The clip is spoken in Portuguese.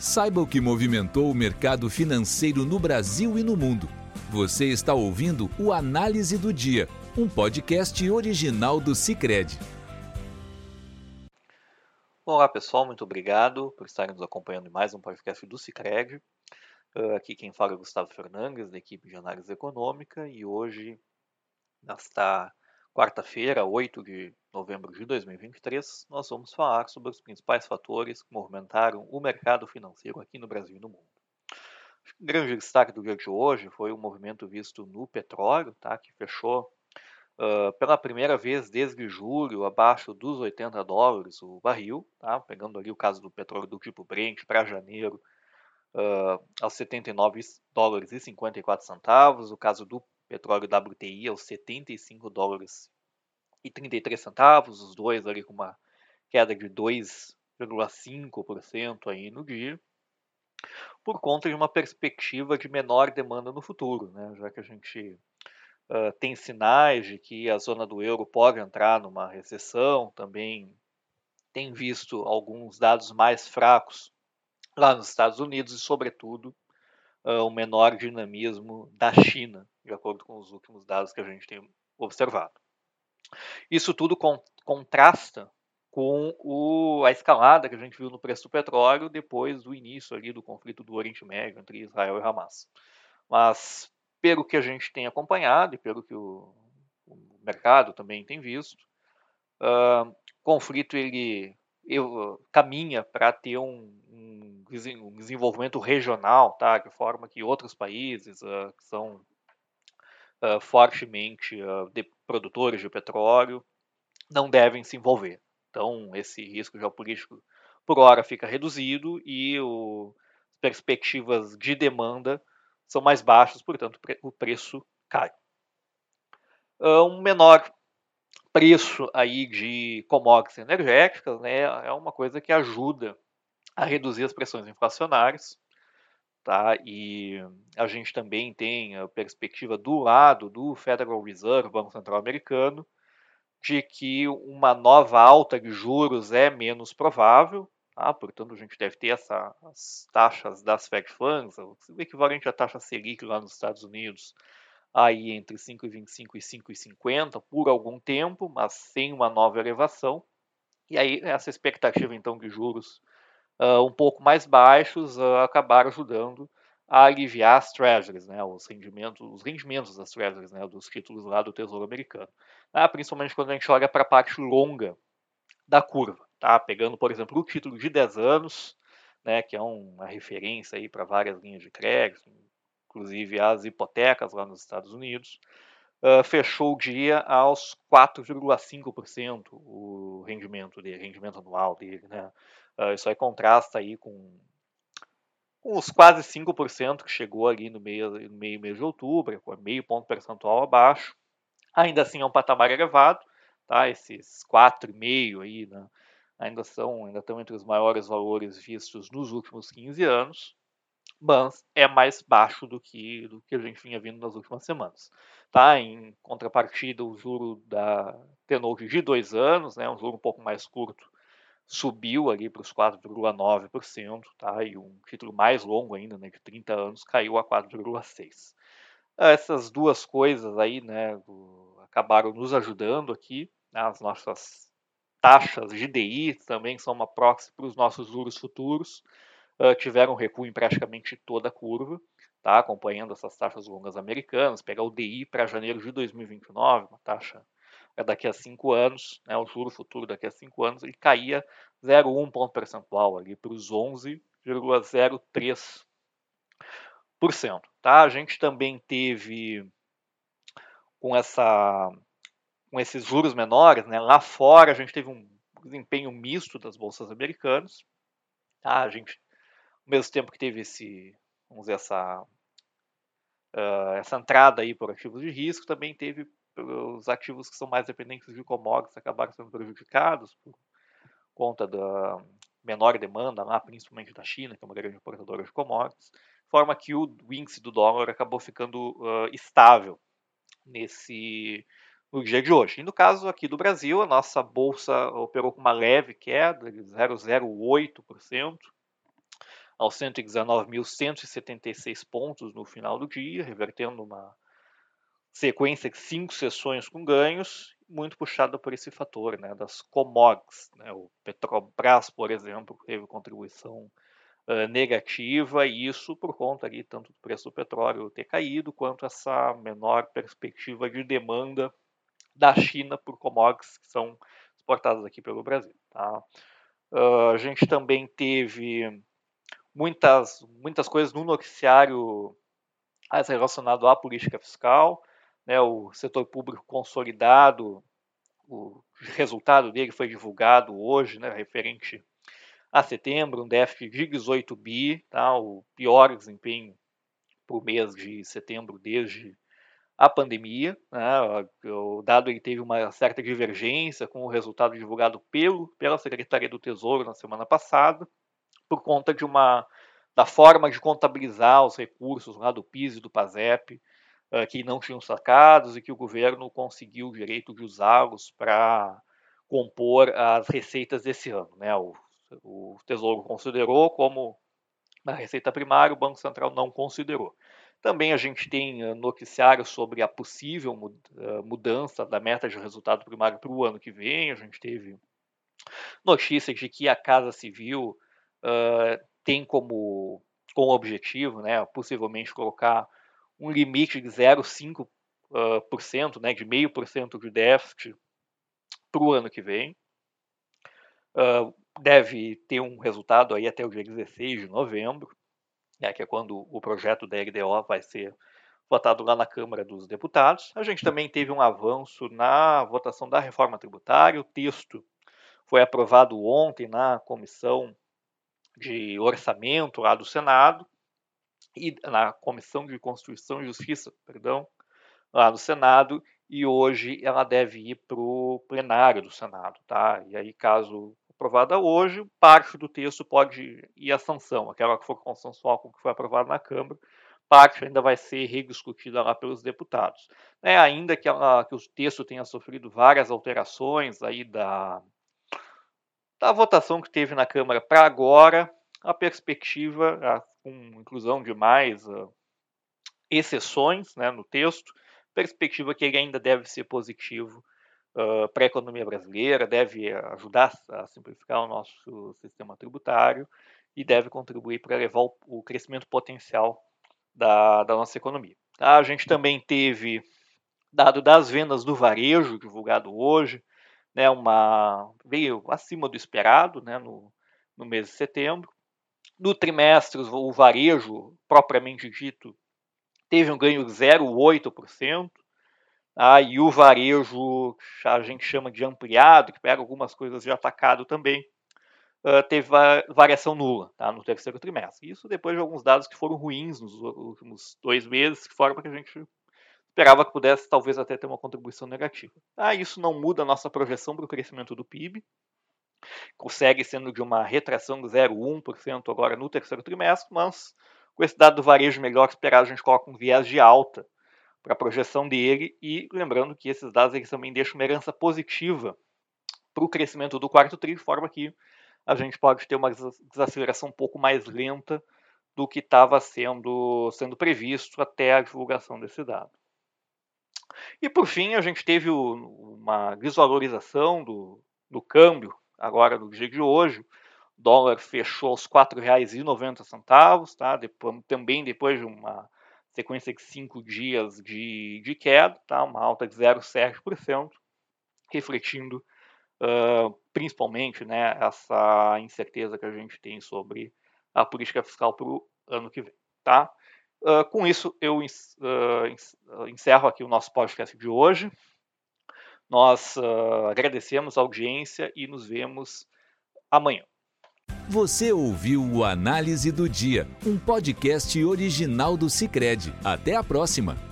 Saiba o que movimentou o mercado financeiro no Brasil e no mundo. Você está ouvindo o Análise do Dia, um podcast original do Cicred. Olá pessoal, muito obrigado por estarem nos acompanhando em mais um podcast do Cicred. Uh, aqui quem fala é Gustavo Fernandes, da equipe de análise econômica, e hoje, nesta quarta-feira, 8 de novembro de 2023, nós vamos falar sobre os principais fatores que movimentaram o mercado financeiro aqui no Brasil e no mundo. O grande destaque do dia de hoje foi o movimento visto no petróleo, tá, que fechou uh, pela primeira vez desde julho abaixo dos 80 dólares o barril, tá, pegando ali o caso do petróleo do tipo Brent para janeiro uh, aos 79 dólares e 54 centavos, o caso do petróleo WTI aos 75 dólares e 33 centavos, os dois ali com uma queda de 2,5% aí no dia, por conta de uma perspectiva de menor demanda no futuro, né? já que a gente uh, tem sinais de que a zona do euro pode entrar numa recessão, também tem visto alguns dados mais fracos lá nos Estados Unidos e, sobretudo, uh, o menor dinamismo da China, de acordo com os últimos dados que a gente tem observado. Isso tudo con contrasta com o, a escalada que a gente viu no preço do petróleo depois do início ali do conflito do Oriente Médio entre Israel e Hamas. Mas, pelo que a gente tem acompanhado e pelo que o, o mercado também tem visto, uh, conflito ele, ele caminha para ter um, um, desenvolvimento regional, tá? de forma que outros países uh, que são uh, fortemente uh, de produtores de petróleo não devem se envolver. Então, esse risco geopolítico, por hora, fica reduzido e as perspectivas de demanda são mais baixas, portanto, o preço cai. Um menor preço aí de commodities energéticas né, é uma coisa que ajuda a reduzir as pressões inflacionárias Tá? E a gente também tem a perspectiva do lado do Federal Reserve, Banco Central Americano, de que uma nova alta de juros é menos provável, tá? portanto a gente deve ter essa, as taxas das Fed Funds, o equivalente à taxa Selic lá nos Estados Unidos, aí entre 5,25 e 5,50 por algum tempo, mas sem uma nova elevação. E aí essa expectativa então de juros uh, um pouco mais baixos uh, acabaram ajudando a aliviar as treasuries, né, os rendimentos, os rendimentos das treasuries, né, dos títulos lá do Tesouro Americano. Ah, principalmente quando a gente olha para a parte longa da curva, tá? Pegando, por exemplo, o título de 10 anos, né, que é uma referência aí para várias linhas de crédito, inclusive as hipotecas lá nos Estados Unidos, uh, fechou o dia aos 4,5% o rendimento dele, rendimento anual dele, né? Uh, isso aí contrasta aí com, com os quase 5% que chegou ali no meio, meio mês de outubro, com meio ponto percentual abaixo. Ainda assim é um patamar elevado, tá? Esses 4,5 aí, né? ainda são, ainda estão entre os maiores valores vistos nos últimos 15 anos, mas é mais baixo do que do que a gente vinha vindo nas últimas semanas. Tá? Em contrapartida, o juro da Tenor de dois anos, né, um juro um pouco mais curto, subiu ali para os 4,9%, tá? E um título mais longo ainda, né, de 30 anos, caiu a 4,6%. Essas duas coisas aí, né, acabaram nos ajudando aqui, né, as nossas taxas de DI também são uma proxy para os nossos juros futuros, uh, tiveram recuo em praticamente toda a curva, tá? acompanhando essas taxas longas americanas, pegar o DI para janeiro de 2029, uma taxa daqui a cinco anos, né, o juro futuro daqui a cinco anos, ele caía 0,1 ponto percentual ali para os 11,03%. Tá? A gente também teve com essa com esses juros menores, né, lá fora a gente teve um desempenho misto das bolsas americanas. Tá? A gente, ao mesmo tempo que teve esse, vamos dizer, essa, uh, essa entrada aí por ativos de risco, também teve os ativos que são mais dependentes de commodities acabaram sendo prejudicados por conta da menor demanda lá, principalmente da China, que é uma grande importadora de commodities, forma que o índice do dólar acabou ficando uh, estável nesse no dia de hoje. E no caso aqui do Brasil, a nossa bolsa operou com uma leve queda de 0,08%. aos 119.176 pontos no final do dia, revertendo uma sequência de cinco sessões com ganhos, muito puxada por esse fator né, das comogs. Né? O Petrobras, por exemplo, teve contribuição uh, negativa, e isso por conta ali, tanto do preço do petróleo ter caído, quanto essa menor perspectiva de demanda da China por commodities que são exportadas aqui pelo Brasil. Tá? Uh, a gente também teve muitas, muitas coisas no noticiário relacionado à política fiscal, né, o setor público consolidado, o resultado dele foi divulgado hoje, né, referente a setembro, um déficit de 18 bi, tá, o pior desempenho para o mês de setembro desde a pandemia. Né, o dado ele teve uma certa divergência com o resultado divulgado pelo, pela Secretaria do Tesouro na semana passada, por conta de uma da forma de contabilizar os recursos lá do PIS e do PASEP, uh, que não tinham sacados e que o governo conseguiu o direito de usá-los para compor as receitas desse ano. Né? O, o Tesouro considerou como na receita primária, o Banco Central não considerou. Também a gente tem noticiários sobre a possível mudança da meta de resultado primário para o ano que vem. A gente teve notícias de que a Casa Civil uh, tem como, como objetivo, né, possivelmente colocar um limite de 0,5%, uh, por cento, né, de 0,5% de déficit para o ano que vem. Uh, deve ter um resultado aí até o dia 16 de novembro, né, que é quando o projeto da LDO vai ser votado lá na Câmara dos Deputados. A gente também teve um avanço na votação da reforma tributária. O texto foi aprovado ontem na comissão de orçamento lá do Senado e na Comissão de Constituição e Justiça, perdão, lá no Senado, e hoje ela deve ir para o plenário do Senado, tá? E aí, caso aprovada hoje, parte do texto pode ir à sanção, aquela que for consensual com o que foi aprovado na Câmara, parte ainda vai ser rediscutida lá pelos deputados. É, ainda que, ela, que o texto tenha sofrido várias alterações aí da, da votação que teve na Câmara para agora, a perspectiva, a, com inclusão de mais uh, exceções né, no texto, perspectiva que ele ainda deve ser positivo uh, para a economia brasileira, deve ajudar a simplificar o nosso sistema tributário e deve contribuir para elevar o, o crescimento potencial da, da nossa economia. Tá? A gente também teve dado das vendas do varejo divulgado hoje, né, uma, veio acima do esperado né, no, no mês de setembro. No trimestre, o varejo, propriamente dito, teve um ganho de 0,8%. Ah, e o varejo, a gente chama de ampliado, que pega algumas coisas de atacado também, uh, teve variação nula tá, no terceiro trimestre. Isso depois de alguns dados que foram ruins nos últimos dois meses, que foram para que a gente esperava que pudesse talvez até ter uma contribuição negativa. Ah, isso não muda a nossa projeção para o crescimento do PIB, consegue sendo de uma retração de 0,1% agora no terceiro trimestre, mas com esse dado do varejo melhor esperado, a gente coloca um viés de alta para a projeção dele, e lembrando que esses dados eles também deixam uma herança positiva para o crescimento do quarto tri, de forma que a gente pode ter uma desaceleração um pouco mais lenta do que estava sendo, sendo previsto até a divulgação desse dado. E por fim, a gente teve uma desvalorização do, do câmbio, agora no dia de hoje. O dólar fechou aos R$ 4,90, tá? Depois, também depois de uma sequência de cinco dias de, de queda, tá? uma alta de 0,7%, refletindo uh, principalmente né, essa incerteza que a gente tem sobre a política fiscal para o ano que vem. Tá? Uh, com isso, eu uh, encerro aqui o nosso podcast de hoje. Nós uh, agradecemos a audiência e nos vemos amanhã. Você ouviu o Análise do Dia, um podcast original do Cicred. Até a próxima!